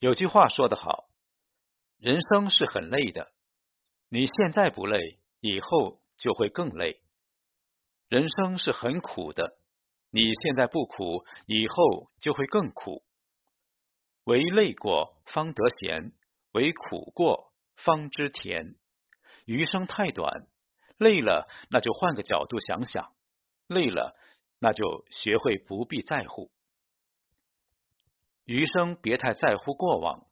有句话说得好，人生是很累的，你现在不累，以后就会更累。人生是很苦的，你现在不苦，以后就会更苦。唯累过方得闲，唯苦过方知甜。余生太短，累了那就换个角度想想，累了那就学会不必在乎。余生别太在乎过往。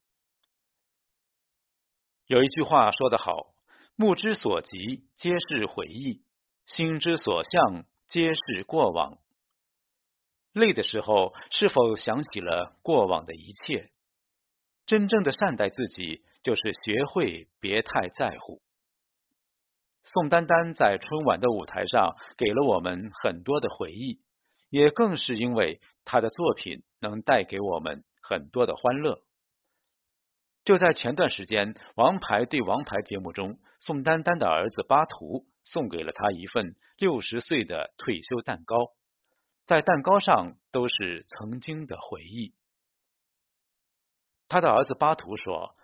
有一句话说得好：“目之所及皆是回忆，心之所向皆是过往。”累的时候，是否想起了过往的一切？真正的善待自己，就是学会别太在乎。宋丹丹在春晚的舞台上给了我们很多的回忆。也更是因为他的作品能带给我们很多的欢乐。就在前段时间，《王牌对王牌》节目中，宋丹丹的儿子巴图送给了他一份六十岁的退休蛋糕，在蛋糕上都是曾经的回忆。他的儿子巴图说：“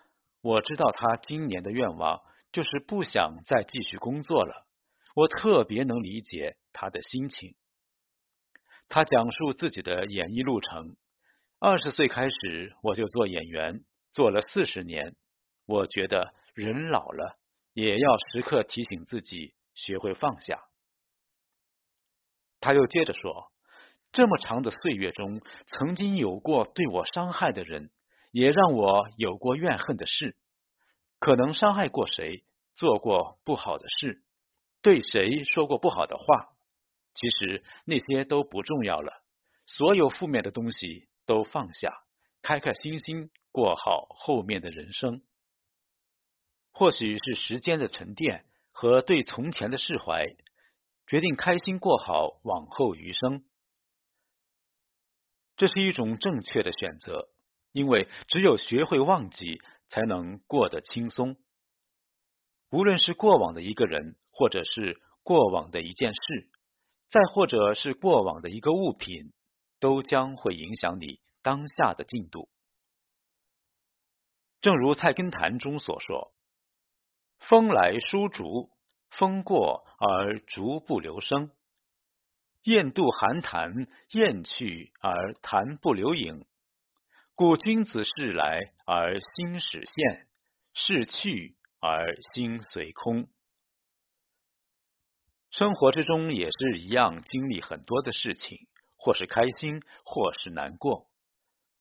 我知道他今年的愿望就是不想再继续工作了，我特别能理解他的心情。”他讲述自己的演艺路程。二十岁开始，我就做演员，做了四十年。我觉得人老了，也要时刻提醒自己学会放下。他又接着说：“这么长的岁月中，曾经有过对我伤害的人，也让我有过怨恨的事。可能伤害过谁，做过不好的事，对谁说过不好的话。”其实那些都不重要了，所有负面的东西都放下，开开心心过好后面的人生。或许是时间的沉淀和对从前的释怀，决定开心过好往后余生。这是一种正确的选择，因为只有学会忘记，才能过得轻松。无论是过往的一个人，或者是过往的一件事。再或者是过往的一个物品，都将会影响你当下的进度。正如《菜根谭》中所说：“风来疏竹，风过而竹不留声；雁渡寒潭，雁去而潭不留影。故君子事来而心始现，事去而心随空。”生活之中也是一样，经历很多的事情，或是开心，或是难过。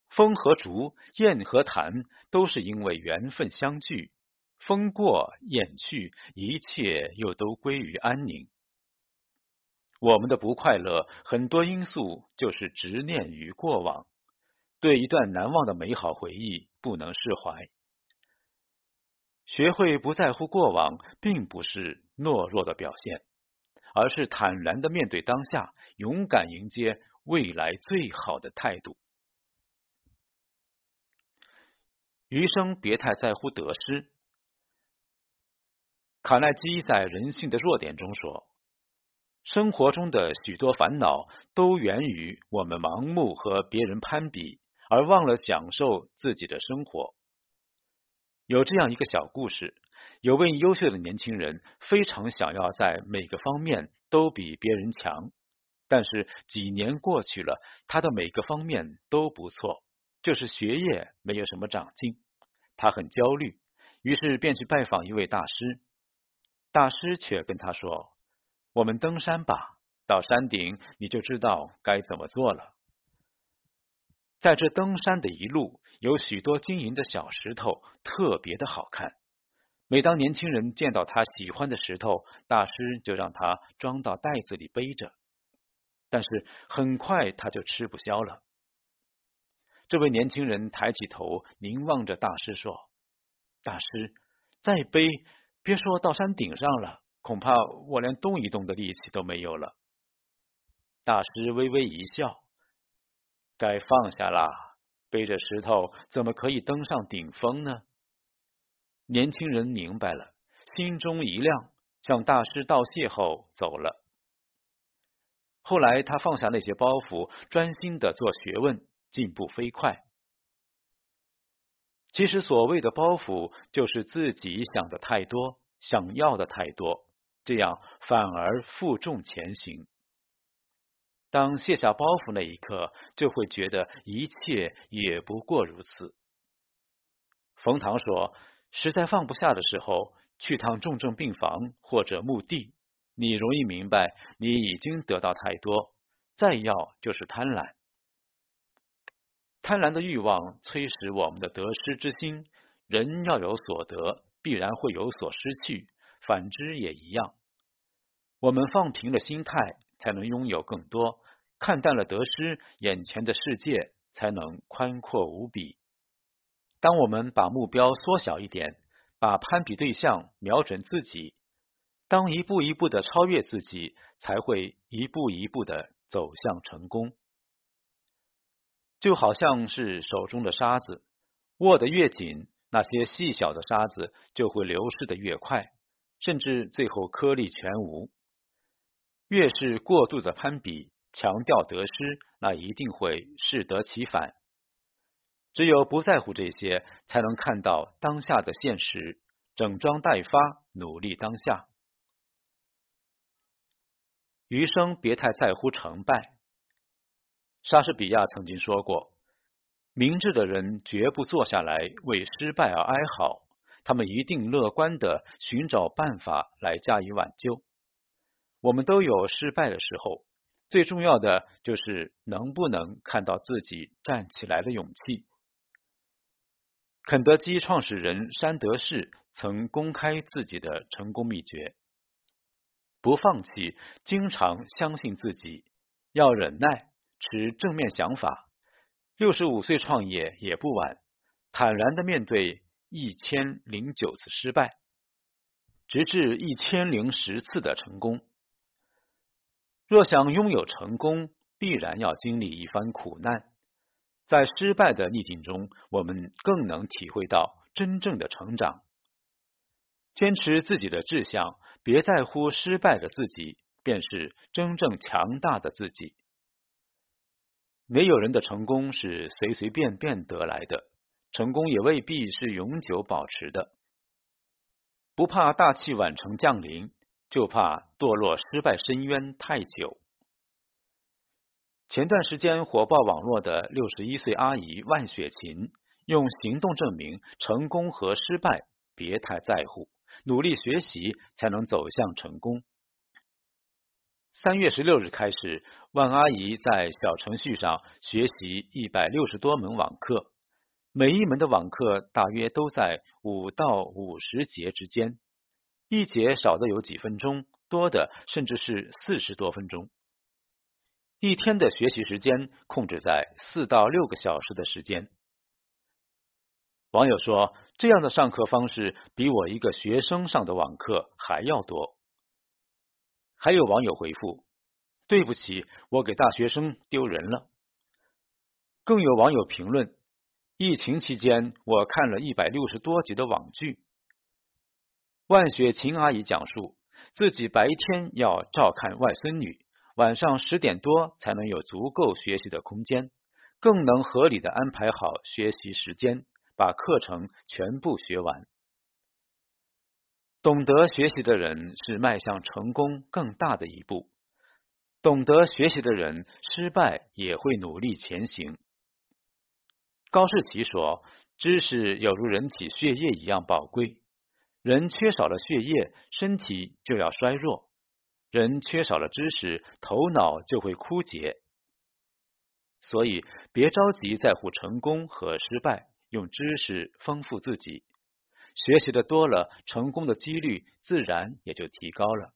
风和竹，雁和潭，都是因为缘分相聚。风过雁去，一切又都归于安宁。我们的不快乐，很多因素就是执念于过往，对一段难忘的美好回忆不能释怀。学会不在乎过往，并不是懦弱的表现。而是坦然的面对当下，勇敢迎接未来最好的态度。余生别太在乎得失。卡耐基在《人性的弱点》中说：“生活中的许多烦恼都源于我们盲目和别人攀比，而忘了享受自己的生活。”有这样一个小故事。有位优秀的年轻人，非常想要在每个方面都比别人强，但是几年过去了，他的每个方面都不错，就是学业没有什么长进。他很焦虑，于是便去拜访一位大师。大师却跟他说：“我们登山吧，到山顶你就知道该怎么做了。”在这登山的一路，有许多晶莹的小石头，特别的好看。每当年轻人见到他喜欢的石头，大师就让他装到袋子里背着。但是很快他就吃不消了。这位年轻人抬起头，凝望着大师说：“大师，再背，别说到山顶上了，恐怕我连动一动的力气都没有了。”大师微微一笑：“该放下啦，背着石头怎么可以登上顶峰呢？”年轻人明白了，心中一亮，向大师道谢后走了。后来他放下那些包袱，专心的做学问，进步飞快。其实所谓的包袱，就是自己想的太多，想要的太多，这样反而负重前行。当卸下包袱那一刻，就会觉得一切也不过如此。冯唐说：“实在放不下的时候，去趟重症病房或者墓地，你容易明白，你已经得到太多，再要就是贪婪。贪婪的欲望催使我们的得失之心。人要有所得，必然会有所失去，反之也一样。我们放平了心态。”才能拥有更多，看淡了得失，眼前的世界才能宽阔无比。当我们把目标缩小一点，把攀比对象瞄准自己，当一步一步的超越自己，才会一步一步的走向成功。就好像是手中的沙子，握得越紧，那些细小的沙子就会流失的越快，甚至最后颗粒全无。越是过度的攀比，强调得失，那一定会适得其反。只有不在乎这些，才能看到当下的现实，整装待发，努力当下。余生别太在乎成败。莎士比亚曾经说过：“明智的人绝不坐下来为失败而哀嚎，他们一定乐观的寻找办法来加以挽救。”我们都有失败的时候，最重要的就是能不能看到自己站起来的勇气。肯德基创始人山德士曾公开自己的成功秘诀：不放弃，经常相信自己，要忍耐，持正面想法。六十五岁创业也不晚，坦然的面对一千零九次失败，直至一千零十次的成功。若想拥有成功，必然要经历一番苦难。在失败的逆境中，我们更能体会到真正的成长。坚持自己的志向，别在乎失败的自己，便是真正强大的自己。没有人的成功是随随便便得来的，成功也未必是永久保持的。不怕大器晚成降临。就怕堕落失败深渊太久。前段时间火爆网络的六十一岁阿姨万雪琴，用行动证明成功和失败别太在乎，努力学习才能走向成功。三月十六日开始，万阿姨在小程序上学习一百六十多门网课，每一门的网课大约都在五到五十节之间。一节少的有几分钟，多的甚至是四十多分钟。一天的学习时间控制在四到六个小时的时间。网友说，这样的上课方式比我一个学生上的网课还要多。还有网友回复：“对不起，我给大学生丢人了。”更有网友评论：“疫情期间，我看了一百六十多集的网剧。”万雪琴阿姨讲述，自己白天要照看外孙女，晚上十点多才能有足够学习的空间，更能合理的安排好学习时间，把课程全部学完。懂得学习的人是迈向成功更大的一步，懂得学习的人，失败也会努力前行。高士奇说：“知识有如人体血液一样宝贵。”人缺少了血液，身体就要衰弱；人缺少了知识，头脑就会枯竭。所以，别着急在乎成功和失败，用知识丰富自己，学习的多了，成功的几率自然也就提高了。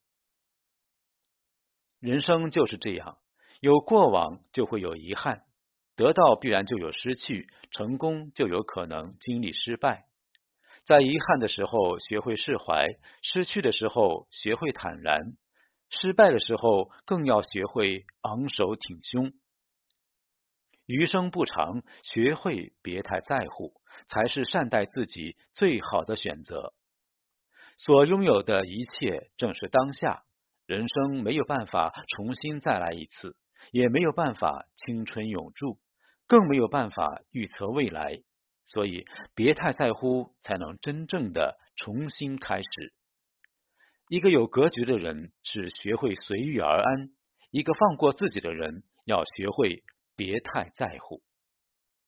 人生就是这样，有过往就会有遗憾，得到必然就有失去，成功就有可能经历失败。在遗憾的时候学会释怀，失去的时候学会坦然，失败的时候更要学会昂首挺胸。余生不长，学会别太在乎，才是善待自己最好的选择。所拥有的一切正是当下，人生没有办法重新再来一次，也没有办法青春永驻，更没有办法预测未来。所以别太在乎，才能真正的重新开始。一个有格局的人是学会随遇而安，一个放过自己的人要学会别太在乎。